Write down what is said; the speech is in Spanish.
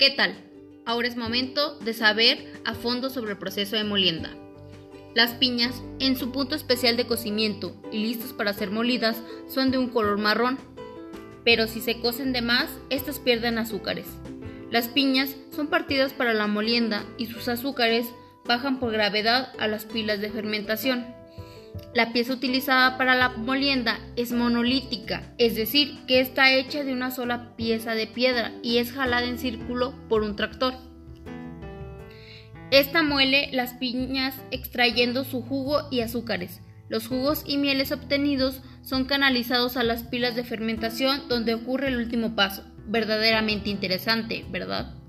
¿Qué tal? Ahora es momento de saber a fondo sobre el proceso de molienda. Las piñas, en su punto especial de cocimiento y listas para ser molidas, son de un color marrón, pero si se cocen de más, estas pierden azúcares. Las piñas son partidas para la molienda y sus azúcares bajan por gravedad a las pilas de fermentación. La pieza utilizada para la molienda es monolítica, es decir, que está hecha de una sola pieza de piedra y es jalada en círculo por un tractor. Esta muele las piñas extrayendo su jugo y azúcares. Los jugos y mieles obtenidos son canalizados a las pilas de fermentación donde ocurre el último paso. Verdaderamente interesante, ¿verdad?